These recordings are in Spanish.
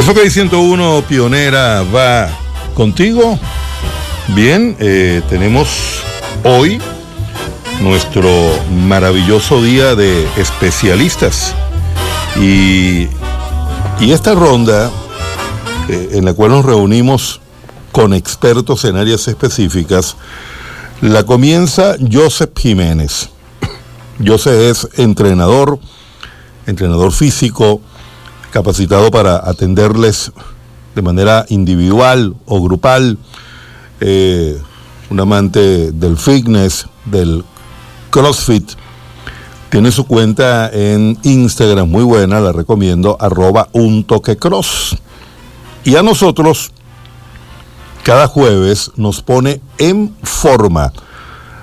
FK 101 Pionera va contigo. Bien, eh, tenemos hoy nuestro maravilloso día de especialistas. Y, y esta ronda eh, en la cual nos reunimos con expertos en áreas específicas, la comienza Joseph Jiménez. Joseph es entrenador, entrenador físico, capacitado para atenderles de manera individual o grupal, eh, un amante del fitness, del CrossFit. Tiene su cuenta en Instagram muy buena, la recomiendo, arroba un toque cross. Y a nosotros, cada jueves, nos pone en forma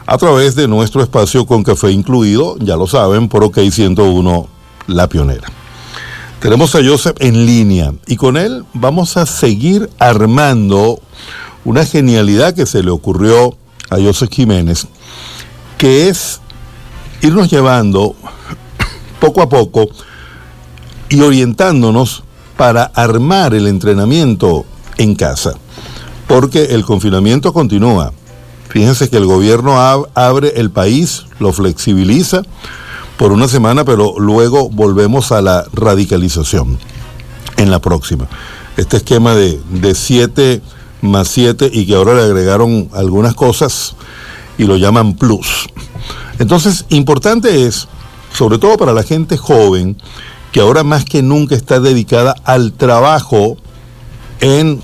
a través de nuestro espacio con café incluido, ya lo saben, por OK 101, La Pionera. Tenemos a Joseph en línea y con él vamos a seguir armando una genialidad que se le ocurrió a Joseph Jiménez, que es irnos llevando poco a poco y orientándonos para armar el entrenamiento en casa, porque el confinamiento continúa. Fíjense que el gobierno abre el país, lo flexibiliza por una semana, pero luego volvemos a la radicalización en la próxima. Este esquema de 7 más 7 y que ahora le agregaron algunas cosas y lo llaman plus. Entonces, importante es, sobre todo para la gente joven, que ahora más que nunca está dedicada al trabajo en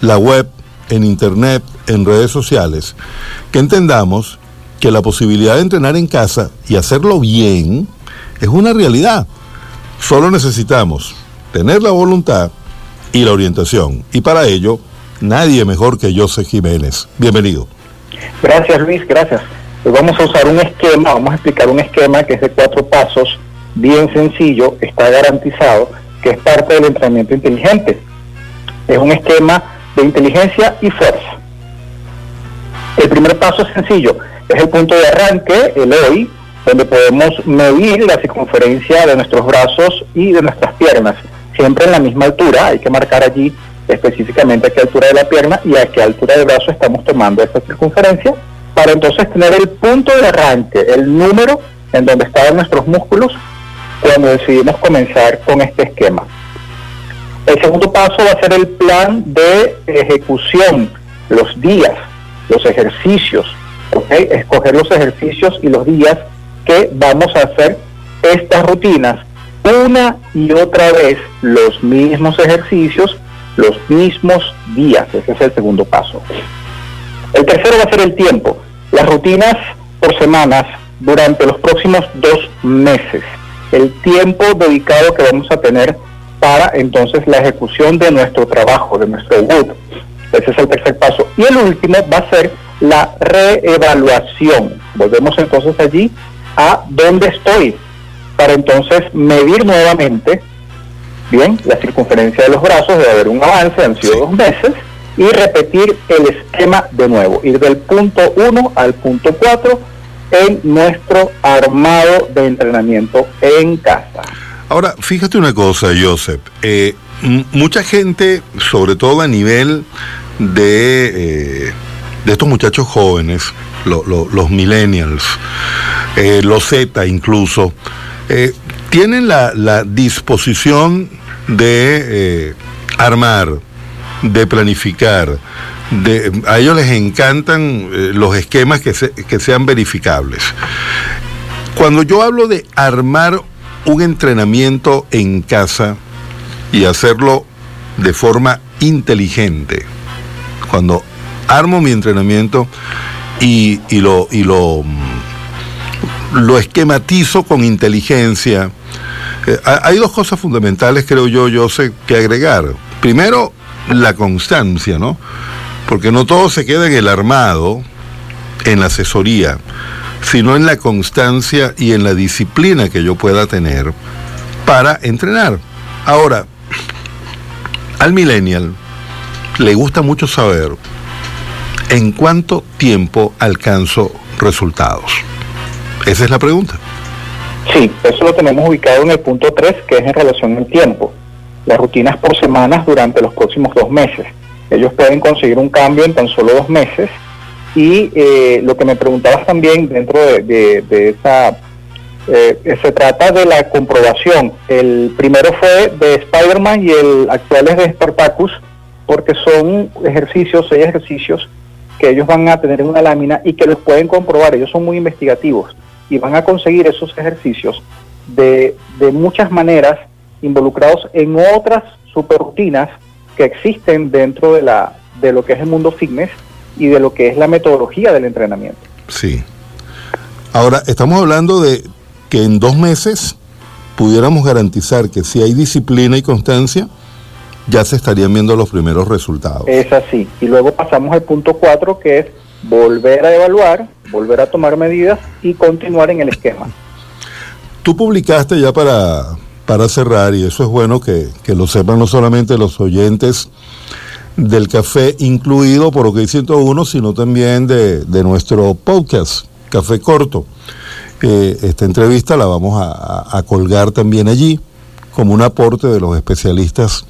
la web, en internet, en redes sociales, que entendamos que la posibilidad de entrenar en casa y hacerlo bien es una realidad. Solo necesitamos tener la voluntad y la orientación. Y para ello, nadie mejor que José Jiménez. Bienvenido. Gracias Luis, gracias. Pues vamos a usar un esquema, vamos a explicar un esquema que es de cuatro pasos, bien sencillo, está garantizado, que es parte del entrenamiento inteligente. Es un esquema de inteligencia y fuerza. El primer paso es sencillo, es el punto de arranque, el hoy, donde podemos medir la circunferencia de nuestros brazos y de nuestras piernas, siempre en la misma altura, hay que marcar allí específicamente a qué altura de la pierna y a qué altura de brazo estamos tomando esta circunferencia, para entonces tener el punto de arranque, el número en donde estaban nuestros músculos cuando decidimos comenzar con este esquema. El segundo paso va a ser el plan de ejecución, los días, los ejercicios, escoger los ejercicios y los días que vamos a hacer estas rutinas una y otra vez los mismos ejercicios, los mismos días. Ese es el segundo paso. El tercero va a ser el tiempo. Las rutinas por semanas durante los próximos dos meses. El tiempo dedicado que vamos a tener para entonces la ejecución de nuestro trabajo, de nuestro wood. Ese es el tercer paso. Y el último va a ser la reevaluación. Volvemos entonces allí a dónde estoy, para entonces medir nuevamente, bien, la circunferencia de los brazos, debe haber un avance, han sido dos meses, y repetir el esquema de nuevo, ir del punto 1 al punto 4 en nuestro armado de entrenamiento en casa. Ahora, fíjate una cosa, Joseph. Eh, mucha gente, sobre todo a nivel de... Eh, de estos muchachos jóvenes, los millennials, eh, los Z incluso, eh, tienen la, disposición de eh, armar, de planificar, a ellos les encantan los esquemas que, que sean verificables. Cuando yo hablo de armar un entrenamiento en casa y hacerlo de forma inteligente, cuando armo mi entrenamiento y, lo, lo esquematizo con inteligencia. Eh, hay dos cosas fundamentales, creo yo, yo sé que agregar. Primero, la constancia, ¿no? Porque no todo se queda en el armado, en la asesoría, sino en la constancia y en la disciplina que yo pueda tener para entrenar. Ahora, al millennial le gusta mucho saber ¿en cuánto tiempo alcanzo resultados? Esa es la pregunta. Sí, eso lo tenemos ubicado en el punto 3, que es en relación al tiempo. las rutinas por semanas durante los próximos dos meses. Ellos pueden conseguir un cambio en tan solo dos meses y eh, lo que me preguntabas también dentro de, esa, eh, se trata de la comprobación. El primero fue de Spider-Man y el actual es de Spartacus, porque son ejercicios, seis ejercicios que ellos van a tener en una lámina y que los pueden comprobar. Ellos son muy investigativos y van a conseguir esos ejercicios de, de muchas maneras involucrados en otras superrutinas que existen dentro de, la, de lo que es el mundo fitness y de lo que es la metodología del entrenamiento. Sí. Ahora, estamos hablando de que en dos meses pudiéramos garantizar que si hay disciplina y constancia, ya se estarían viendo los primeros resultados. Es así. Y luego pasamos al punto cuatro, que es volver a evaluar, volver a tomar medidas y continuar en el esquema. Tú publicaste ya para, para cerrar, y eso es bueno que, lo sepan no solamente los oyentes del café, incluido por OK 101, sino también de, nuestro podcast, Café Corto. Eh, esta entrevista la vamos a, colgar también allí como un aporte de los especialistas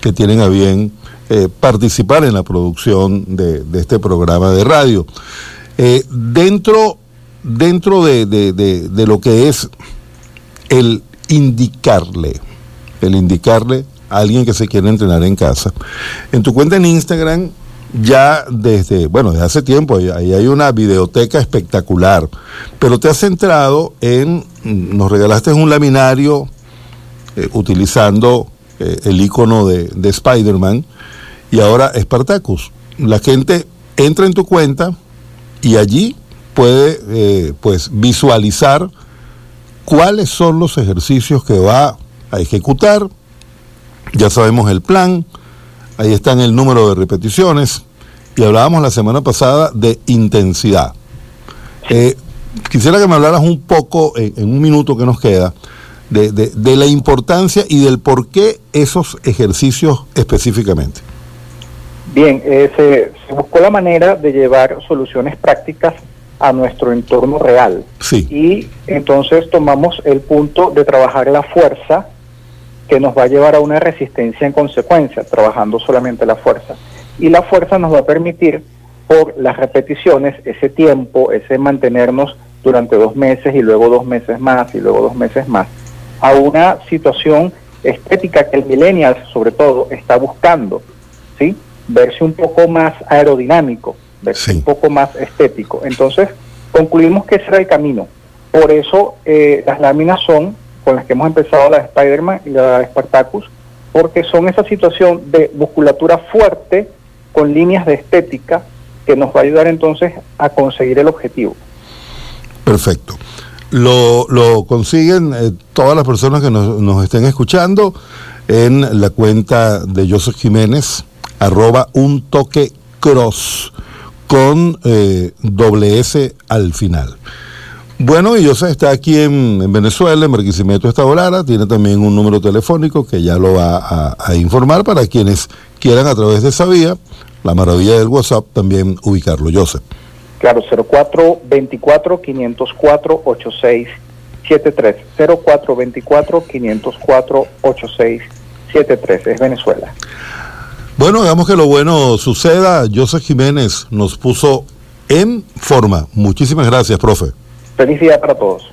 que tienen a bien eh, participar en la producción de, este programa de radio. Eh, dentro dentro de, lo que es el indicarle, el indicarle a alguien que se quiere entrenar en casa. En tu cuenta en Instagram, ya desde, bueno, desde hace tiempo, ahí hay una videoteca espectacular, pero te has centrado en, nos regalaste un laminario eh, utilizando eh, el icono de, de Spider-Man y ahora Spartacus. La gente entra en tu cuenta y allí puede eh, pues visualizar cuáles son los ejercicios que va a ejecutar. Ya sabemos el plan, ahí está en el número de repeticiones y hablábamos la semana pasada de intensidad. Eh, quisiera que me hablaras un poco, en, un minuto que nos queda, de, la importancia y del por qué esos ejercicios específicamente. Bien, eh, se, buscó la manera de llevar soluciones prácticas a nuestro entorno real. Sí. Y entonces tomamos el punto de trabajar la fuerza que nos va a llevar a una resistencia en consecuencia, trabajando solamente la fuerza. Y la fuerza nos va a permitir, por las repeticiones, ese tiempo, ese mantenernos durante dos meses y luego dos meses más y luego dos meses más, a una situación estética que el millennial sobre todo está buscando, ¿sí? Verse un poco más aerodinámico, un poco más estético. Entonces, concluimos que ese era el camino. Por eso eh, las láminas son con las que hemos empezado la de Spider-Man y la de Spartacus, porque son esa situación de musculatura fuerte con líneas de estética que nos va a ayudar entonces a conseguir el objetivo. Perfecto. Lo, lo consiguen eh, todas las personas que nos, nos estén escuchando en la cuenta de Joseph Jiménez, arroba un toque cross con eh, doble S al final. Bueno, y José está aquí en, Venezuela, en Barquisimeto Estadolara, tiene también un número telefónico que ya lo va a, informar para quienes quieran a través de esa vía, la maravilla del WhatsApp, también ubicarlo, Joseph. Claro, 0424-504-8673. 0424-504-8673. Es Venezuela. Bueno, hagamos que lo bueno suceda. José Jiménez nos puso en forma. Muchísimas gracias, profe. Feliz día para todos.